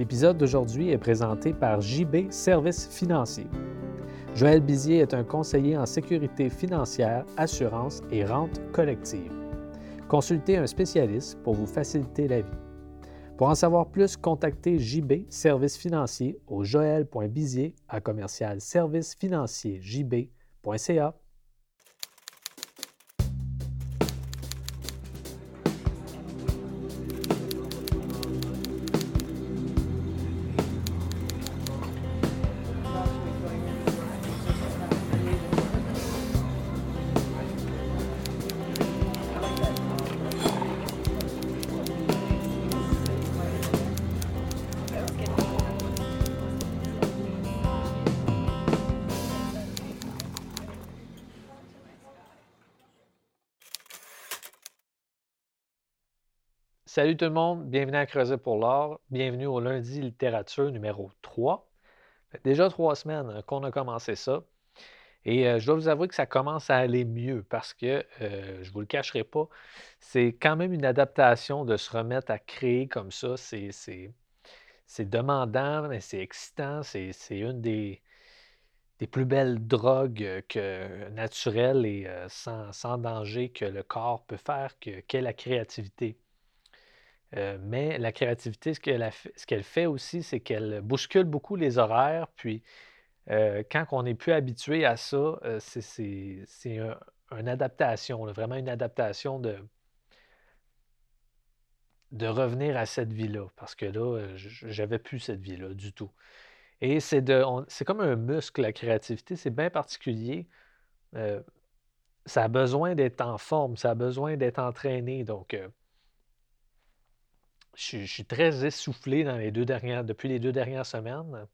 L'épisode d'aujourd'hui est présenté par JB Services financiers. Joël Bizier est un conseiller en sécurité financière, assurance et rente collective. Consultez un spécialiste pour vous faciliter la vie. Pour en savoir plus, contactez JB Services financiers au joël.bizier à commercial. Salut tout le monde, bienvenue à Creuser pour l'or, bienvenue au lundi littérature numéro 3. déjà trois semaines hein, qu'on a commencé ça. Et euh, je dois vous avouer que ça commence à aller mieux parce que, euh, je ne vous le cacherai pas, c'est quand même une adaptation de se remettre à créer comme ça. C'est demandant, mais c'est excitant. C'est une des, plus belles drogues naturelles et euh, sans, sans, danger que le corps peut faire, qu'est la créativité. Euh, mais la créativité, ce qu'elle, fait aussi, c'est qu'elle bouscule beaucoup les horaires. Puis, euh, quand on n'est plus habitué à ça, euh, c'est, une adaptation, vraiment une adaptation de, de revenir à cette vie-là. Parce que là, j'avais plus cette vie-là du tout. Et c'est, de, c'est comme un muscle, la créativité. C'est bien particulier. ça a besoin d'être en forme, ça a besoin d'être entraîné. Donc, je, suis très essoufflé depuis les deux dernières semaines,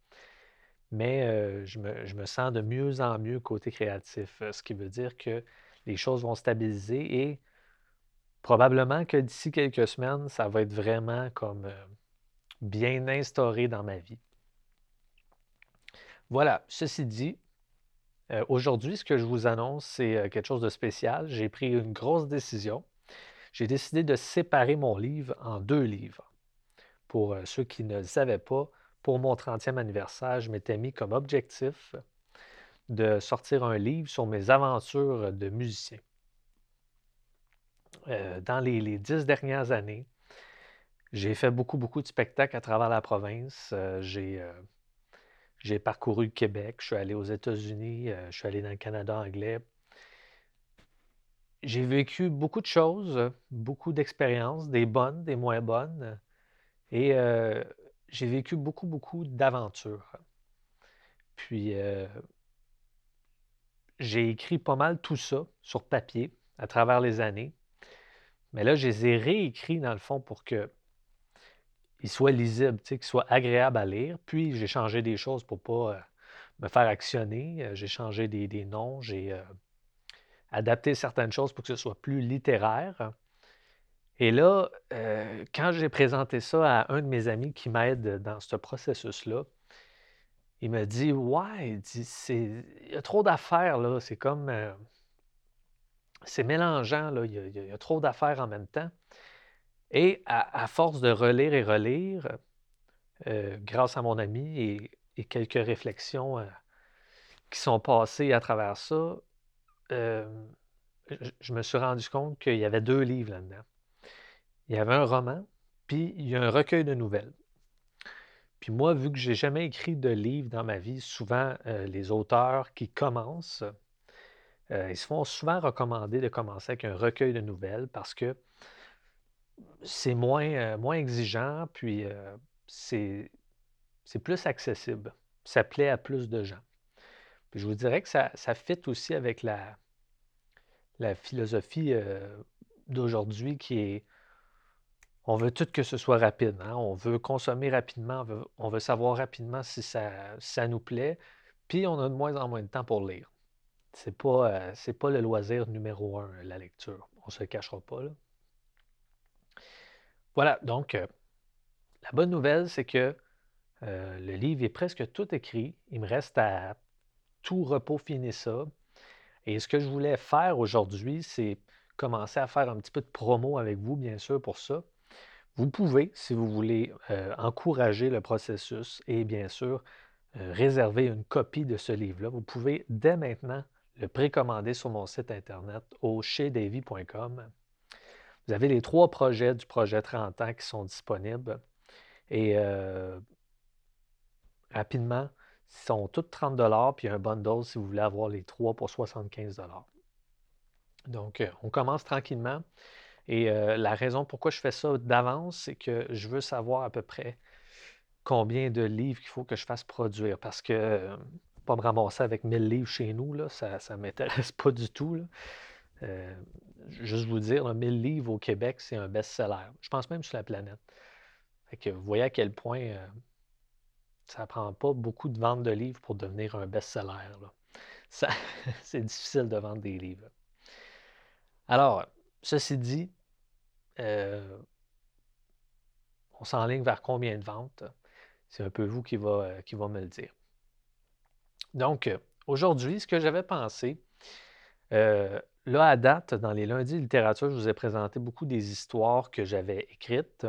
mais euh, je, me, sens de mieux en mieux côté créatif, euh, ce qui veut dire que les choses vont stabiliser et probablement que d'ici quelques semaines, ça va être vraiment comme euh, bien instauré dans ma vie. Voilà, ceci dit, aujourd'hui, ce que je vous annonce, c'est quelque chose de spécial. J'ai pris une grosse décision j'ai décidé de séparer mon livre en deux livres. Pour euh, ceux qui ne le savaient pas, pour mon 30e anniversaire, je m'étais mis comme objectif de sortir un livre sur mes aventures de musicien. Euh, dans les, dix dernières années, j'ai fait beaucoup, beaucoup de spectacles à travers la province. Euh, j'ai parcouru le Québec, je suis allé aux États-Unis, je suis allé dans le Canada anglais, j'ai vécu beaucoup de choses, beaucoup d'expériences, des bonnes, des moins bonnes. Et euh, j'ai vécu beaucoup, beaucoup d'aventures. Puis, euh, j'ai écrit pas mal tout ça sur papier à travers les années. Mais là, je les ai réécrits dans le fond pour qu'ils soient lisibles, qu'ils soient agréables à lire. Puis, j'ai changé des choses pour pas euh, me faire actionner. J'ai changé des, des noms. J'ai adapter certaines choses pour que ce soit plus littéraire. Et là, euh, quand j'ai présenté ça à un de mes amis qui m'aide dans ce processus-là, il me dit Ouais, il, y a trop d'affaires, là. C'est comme. Euh, c'est mélangeant, là. Il y, a, trop d'affaires en même temps. Et à, force de relire et relire, euh, grâce à mon ami et, et quelques réflexions qui sont passées à travers ça, je me suis rendu compte qu'il y avait deux livres là-dedans. Il y avait un roman, puis il y a un recueil de nouvelles. Puis moi, vu que j'ai jamais écrit de livre dans ma vie, souvent les auteurs qui commencent, ils se font souvent recommander de commencer avec un recueil de nouvelles parce que c'est moins, moins exigeant, puis c'est plus accessible. Ça plaît à plus de gens je vous dirais que ça, ça fit aussi avec la, philosophie euh, d'aujourd'hui qui est on veut tout que ce soit rapide. Hein. On veut consommer rapidement, on veut, savoir rapidement si ça, nous plaît, puis on a de moins en moins de temps pour lire. C'est pas, euh, pas le loisir numéro un, la lecture. On ne se cachera pas. Là. Voilà, donc euh, la bonne nouvelle, c'est que le livre est presque tout écrit. Il me reste à tout repos ça. Et ce que je voulais faire aujourd'hui, c'est commencer à faire un petit peu de promo avec vous, bien sûr, pour ça. Vous pouvez, si vous voulez, euh, encourager le processus et bien sûr euh, réserver une copie de ce livre-là, vous pouvez dès maintenant le précommander sur mon site internet au chezdavy.com. Vous avez les trois projets du projet 30 ans qui sont disponibles et euh, rapidement, sont tous 30 puis un bundle si vous voulez avoir les trois pour 75 Donc, on commence tranquillement. Et euh, la raison pourquoi je fais ça d'avance, c'est que je veux savoir à peu près combien de livres il faut que je fasse produire. Parce que euh, pas me ramasser avec 1000 livres chez nous, là, ça ne m'intéresse pas du tout. Euh, juste vous dire, 1000 livres au Québec, c'est un best-seller. Je pense même sur la planète. que vous voyez à quel point ça ne prend pas beaucoup de ventes de livres pour devenir un best-seller. c'est difficile de vendre des livres. Alors, ceci dit, euh, on s'enligne vers combien de ventes? C'est un peu vous qui va, euh, qui va me le dire. Donc, euh, aujourd'hui, ce que j'avais pensé, là, à date, dans les lundis littérature, je vous ai présenté beaucoup des histoires que j'avais écrites,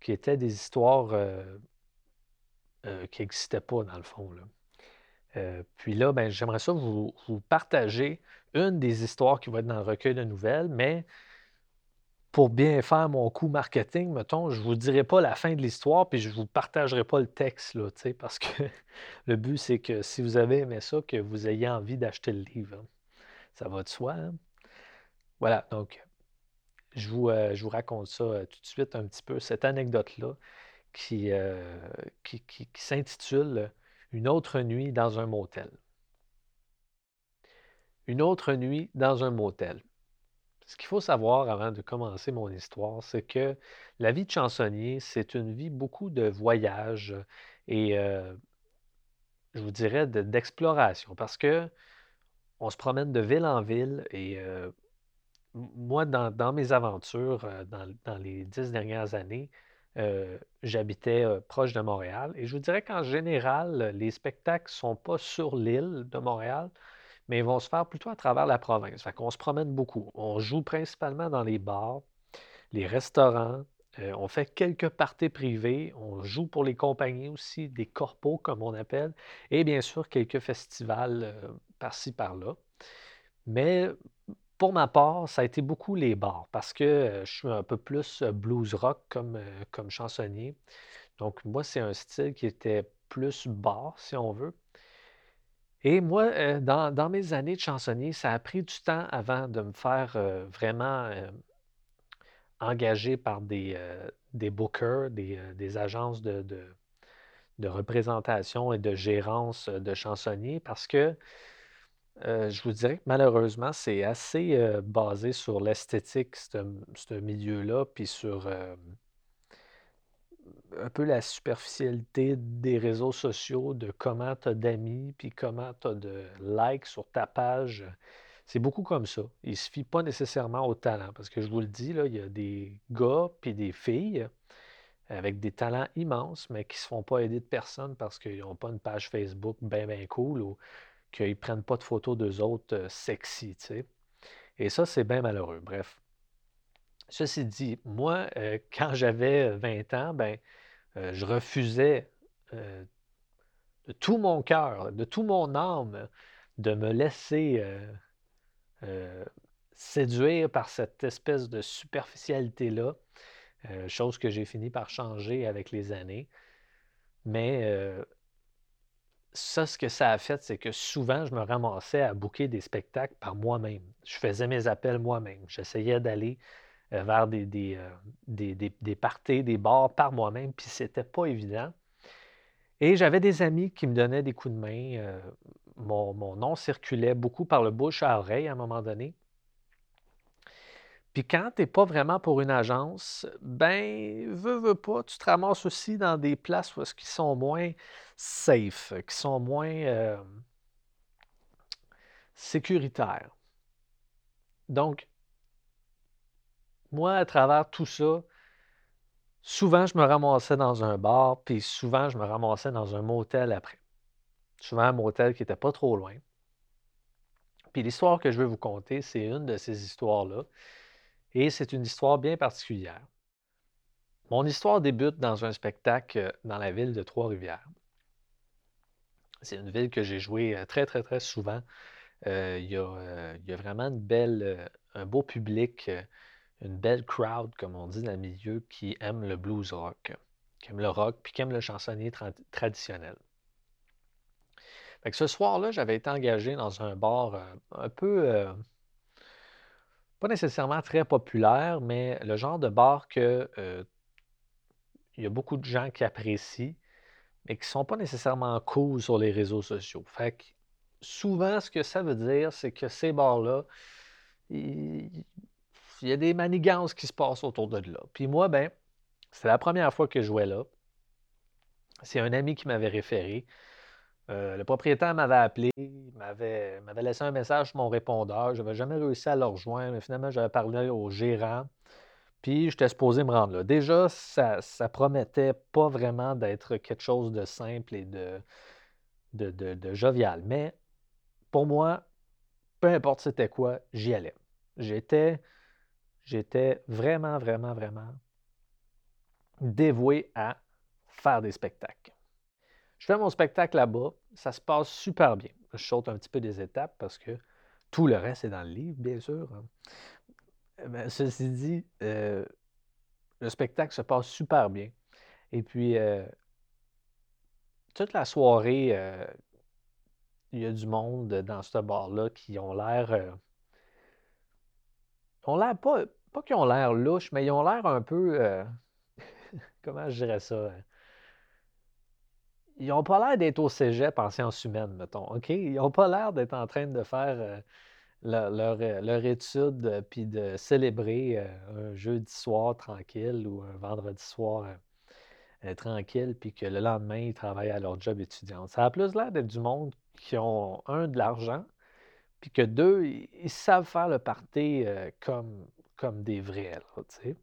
qui étaient des histoires qui n'existaient pas, dans le fond. puis là, ben, j'aimerais ça vous, partager une des histoires qui va être dans le recueil de nouvelles, mais pour bien faire mon coup marketing, mettons, je ne vous dirai pas la fin de l'histoire, puis je ne vous partagerai pas le texte, là, parce que le but, c'est que si vous avez aimé ça, que vous ayez envie d'acheter le livre. Hein. Ça va de soi. Hein? Voilà, donc, je vous, euh, je vous raconte ça euh, tout de suite un petit peu, cette anecdote-là qui, euh, qui, s'intitule Une autre nuit dans un motel. Une autre nuit dans un motel. Ce qu'il faut savoir avant de commencer mon histoire, c'est que la vie de chansonnier, c'est une vie beaucoup de voyages et euh, je vous dirais d'exploration parce que on se promène de ville en ville et euh, moi, dans, mes aventures, dans, les dix dernières années, j'habitais proche de Montréal et je vous dirais qu'en général, les spectacles ne sont pas sur l'île de Montréal, mais ils vont se faire plutôt à travers la province. Fait qu'on se promène beaucoup. On joue principalement dans les bars, les restaurants. Euh, on fait quelques parties privées. On joue pour les compagnies aussi, des corpos comme on appelle. Et bien sûr, quelques festivals euh, par-ci, par-là. Mais pour ma part, ça a été beaucoup les bars parce que je suis un peu plus blues rock comme, comme chansonnier. Donc, moi, c'est un style qui était plus bar, si on veut. Et moi, euh, dans, mes années de chansonnier, ça a pris du temps avant de me faire vraiment euh, engager par des, des bookers, des, agences de, de, représentation et de gérance de chansonniers, parce que je vous dirais que malheureusement, c'est assez basé sur l'esthétique, ce milieu-là, puis sur un peu la superficialité des réseaux sociaux, de comment tu as d'amis, puis comment tu as de likes sur ta page. C'est beaucoup comme ça. Il ne se fie pas nécessairement au talent. Parce que je vous le dis, là, il y a des gars puis des filles avec des talents immenses, mais qui ne se font pas aider de personne parce qu'ils n'ont pas une page Facebook bien, bien cool qu'ils ne prennent pas de photos d'eux autres euh, sexy, Et ça, c'est bien malheureux. Bref. Ceci dit, moi, euh, quand j'avais 20 ans, ben, euh, je refusais euh, de tout mon cœur, de tout mon âme, de me laisser euh, séduire par cette espèce de superficialité-là, chose que j'ai fini par changer avec les années. Mais ça, ce que ça a fait, c'est que souvent, je me ramassais à bouquer des spectacles par moi-même. Je faisais mes appels moi-même. J'essayais d'aller euh, vers des, des, euh, des, des, parties, des bars par moi-même, puis c'était pas évident. Et j'avais des amis qui me donnaient des coups de main. Euh, mon, mon, nom circulait beaucoup par le bouche à oreille à un moment donné. Puis quand tu n'es pas vraiment pour une agence, ben, veux, veux pas, tu te ramasses aussi dans des places où qui sont moins safe, qui sont moins sécuritaires. Donc, moi, à travers tout ça, souvent, je me ramassais dans un bar, puis souvent, je me ramassais dans un motel après. Souvent, un motel qui n'était pas trop loin. Puis l'histoire que je veux vous conter, c'est une de ces histoires-là. Et c'est une histoire bien particulière. Mon histoire débute dans un spectacle euh, dans la ville de Trois-Rivières. C'est une ville que j'ai joué euh, très, très, très souvent. Il, y a, vraiment un beau public, une belle crowd, comme on dit dans le milieu, qui aime le blues rock, qui aime le rock, puis qui aime le chansonnier traditionnel. ce soir-là, j'avais été engagé dans un bar un peu, pas nécessairement très populaire, mais le genre de bar que il y a beaucoup de gens qui apprécient, mais qui ne sont pas nécessairement cool sur les réseaux sociaux. Fait que souvent, ce que ça veut dire, c'est que ces bars-là, il, y a des manigances qui se passent autour de là. Puis moi, ben, c'est la première fois que je jouais là. C'est un ami qui m'avait référé. Euh, le propriétaire m'avait appelé, m'avait, laissé un message sur mon répondeur. Je n'avais jamais réussi à le rejoindre, mais finalement, j'avais parlé au gérant. Puis j'étais supposé me rendre là. Déjà, ça, ça promettait pas vraiment d'être quelque chose de simple et de, de, jovial. Mais pour moi, peu importe c'était quoi, j'y allais. J'étais, j'étais vraiment, vraiment, vraiment dévoué à faire des spectacles. Je fais mon spectacle là-bas, ça se passe super bien. Je saute un petit peu des étapes parce que tout le reste est dans le livre, bien sûr. Hein. Ben, ceci dit, euh, le spectacle se passe super bien. Et puis, euh, toute la soirée, euh, il y a du monde dans ce bar-là qui ont l'air. ont l'air pas, pas qu'ils ont l'air louche, mais ils ont l'air un peu. comment je dirais ça? Ils n'ont pas l'air d'être au cégep en sciences humaines, mettons. OK? Ils n'ont pas l'air d'être en train de faire leur, euh, leur, étude, euh, puis de célébrer euh, un jeudi soir tranquille ou un vendredi soir tranquille, puis que le lendemain, ils travaillent à leur job étudiant. Ça a plus l'air d'être du monde qui ont, un, de l'argent, puis que deux, ils, savent faire le party comme, comme des vrais, tu sais.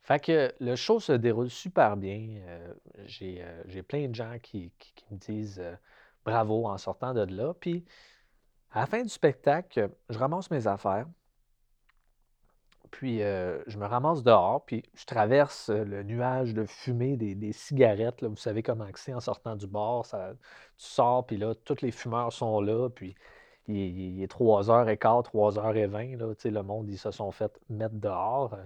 Fait que le show se déroule super bien. j'ai, plein de gens qui, qui me disent bravo en sortant de là. Puis à la fin du spectacle, je ramasse mes affaires, puis euh, je me ramasse dehors, puis je traverse euh, le nuage de fumée des, cigarettes. Vous savez comment c'est en sortant du bar. Ça, tu sors, puis là, tous les fumeurs sont là, puis il, est 3h15, 3h20. Là, le monde, ils se sont fait mettre dehors.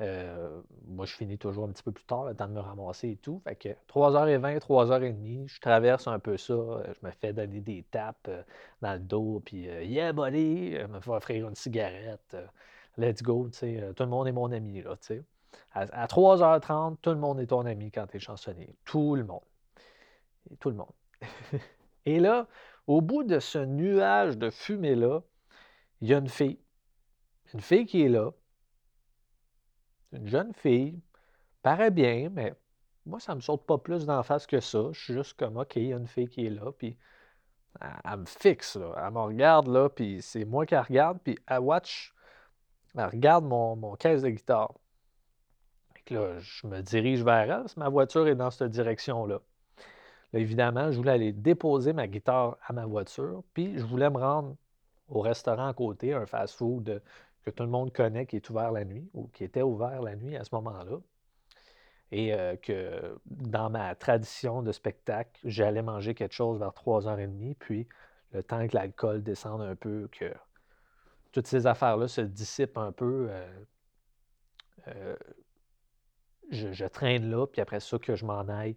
Euh, moi, je finis toujours un petit peu plus tard, le temps de me ramasser et tout. Fait que 3h20, 3h30, je traverse un peu ça. Euh, je me fais donner des tapes euh, dans le dos. Puis, yeah, buddy, je me fais offrir une cigarette. let's go, tu sais. tout le monde est mon ami, là, tu sais. À, 3h30, tout le monde est ton ami quand tu es chansonnier. Tout le monde. tout le monde. et là, au bout de ce nuage de fumée-là, il y a une fille. Une fille qui est là une jeune fille, paraît bien, mais moi, ça ne me saute pas plus d'en face que ça. Je suis juste comme, OK, il y a une fille qui est là, puis elle, me fixe, là. Elle me regarde, là, puis c'est moi qui la regarde, puis elle watch, elle regarde mon, mon caisse de guitare. Et là, je me dirige vers elle, ma voiture est dans cette direction-là. Là, évidemment, je voulais aller déposer ma guitare à ma voiture, puis je voulais me rendre au restaurant à côté, un fast-food que tout le monde connaît, qui est ouvert la nuit, ou qui était ouvert la nuit à ce moment-là. Et euh, que dans ma tradition de spectacle, j'allais manger quelque chose vers 3h30, puis le temps que l'alcool descende un peu, que toutes ces affaires-là se dissipent un peu, euh, euh, je, traîne là, puis après ça, que je m'en aille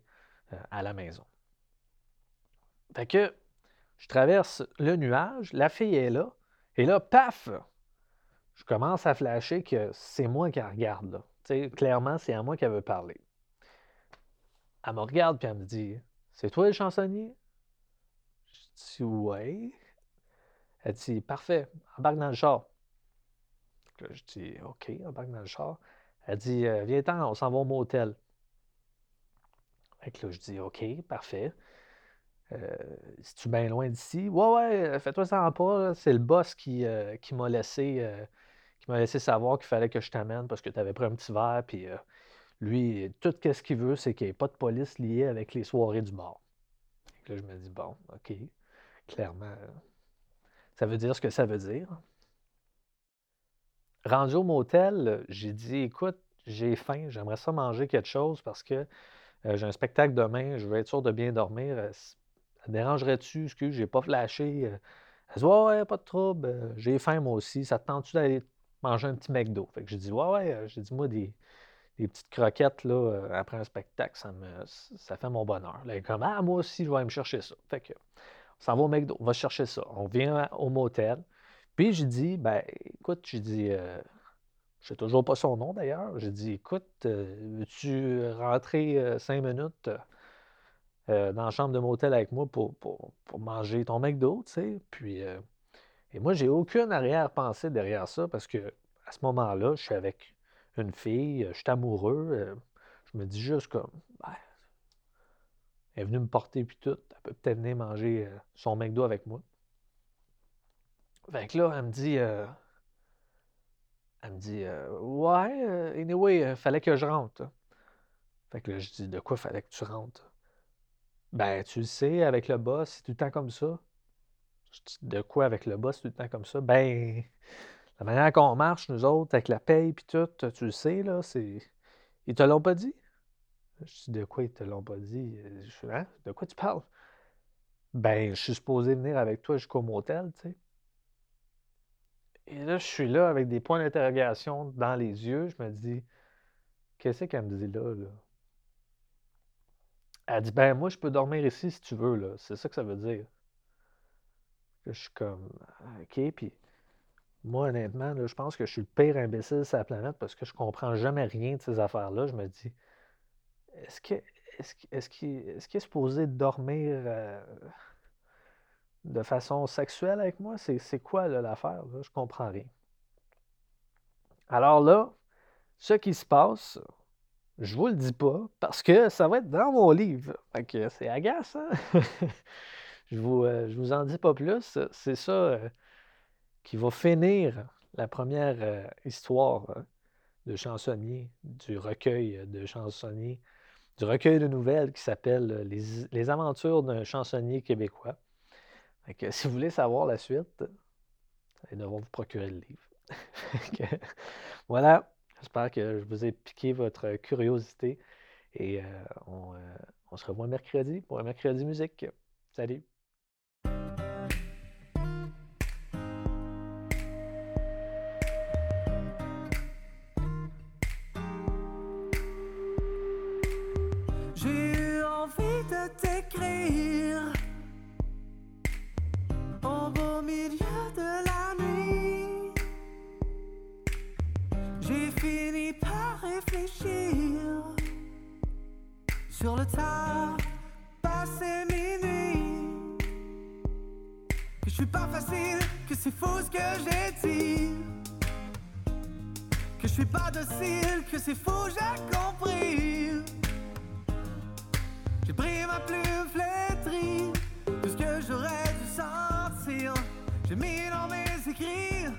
à la maison. Fait que je traverse le nuage, la fille est là, et là, paf! Je commence à flasher que c'est moi qui la regarde. Là. clairement, c'est à moi qu'elle veut parler. Elle me regarde puis elle me dit C'est toi le chansonnier? Je dis Ouais. Elle dit Parfait, embarque dans le char. je dis OK, embarque dans le char. Elle dit euh, Viens-t'en, on s'en va au motel. Fait que là, je dis OK, parfait. Euh, si tu bien loin d'ici? Ouais, ouais, fais-toi ça pas. C'est le boss qui, euh, qui m'a laissé euh, qui m'a laissé savoir qu'il fallait que je t'amène parce que tu avais pris un petit verre. Puis lui, tout ce qu'il veut, c'est qu'il n'y ait pas de police liée avec les soirées du bar. là, je me dis, bon, OK, clairement, ça veut dire ce que ça veut dire. Rendu au motel, j'ai dit, écoute, j'ai faim, j'aimerais ça manger quelque chose parce que j'ai un spectacle demain, je veux être sûr de bien dormir. ça dérangerait-tu? Excuse, j'ai pas flashé. Elle dit Ouais, ouais, pas de trouble, j'ai faim moi aussi. Ça te tente-tu d'aller manger un petit McDo? Fait que j'ai dit Ouais, ouais, j'ai dit moi des, petites croquettes là, après un spectacle, ça me ça fait mon bonheur. Là, comme Ah, moi aussi, je vais aller me chercher ça. Fait que on s'en va au McDo, on va chercher ça. On vient au motel. Puis j'ai dit, ben écoute, j'ai dit, euh, je sais toujours pas son nom d'ailleurs. J'ai dit, écoute, euh, veux-tu rentrer euh, cinq minutes dans la chambre de motel avec moi pour, manger ton McDo, tu sais? Puis, et moi, j'ai aucune arrière-pensée derrière ça parce que à ce moment-là, je suis avec une fille, je suis amoureux. je me dis juste comme, ben, elle est venue me porter puis tout. Elle peut peut-être venir manger son McDo avec moi. Fait que là, elle me dit, euh, elle me dit, euh, ouais, euh, anyway, fallait que je rentre. Fait que là, je dis, de quoi fallait que tu rentres? Ben, tu le sais, avec le boss, c'est tout le temps comme ça. Dis, de quoi avec le boss, tout le temps comme ça? Ben, la manière qu'on marche, nous autres, avec la paye puis tout, tu le sais, là, c'est. Ils te l'ont pas dit? Je dis, de quoi ils te l'ont pas dit? Je hein? De quoi tu parles? Ben, je suis supposé venir avec toi jusqu'au motel, tu sais. Et là, je suis là avec des points d'interrogation dans les yeux. Je me dis, qu'est-ce qu'elle me dit là? Elle dit, ben moi, je peux dormir ici si tu veux, là. C'est ça que ça veut dire. Je suis comme, OK, puis moi, honnêtement, je pense que je suis le pire imbécile sur la planète parce que je comprends jamais rien de ces affaires-là. Je me dis, est-ce que est-ce qu'il est, supposé dormir euh, de façon sexuelle avec moi? C'est quoi l'affaire? Je comprends rien. Alors là, ce qui se passe, je vous le dis pas parce que ça va être dans mon livre. C'est agaçant. je, vous, euh, je vous en dis pas plus. C'est ça euh, qui va finir la première euh, histoire de chansonnier, du recueil de chansonniers, du recueil de nouvelles qui s'appelle les, aventures d'un chansonnier québécois si vous voulez savoir la suite, allez devoir vous procurer le livre. voilà, j'espère que je vous ai piqué votre curiosité et on se revoit mercredi pour un mercredi musique. Salut! Suis pas facile, que c'est faux ce que j'ai dit. Que je suis pas docile, que c'est faux, j'ai compris. J'ai pris ma plume flétrie, tout ce que j'aurais dû sentir. J'ai mis dans mes écrits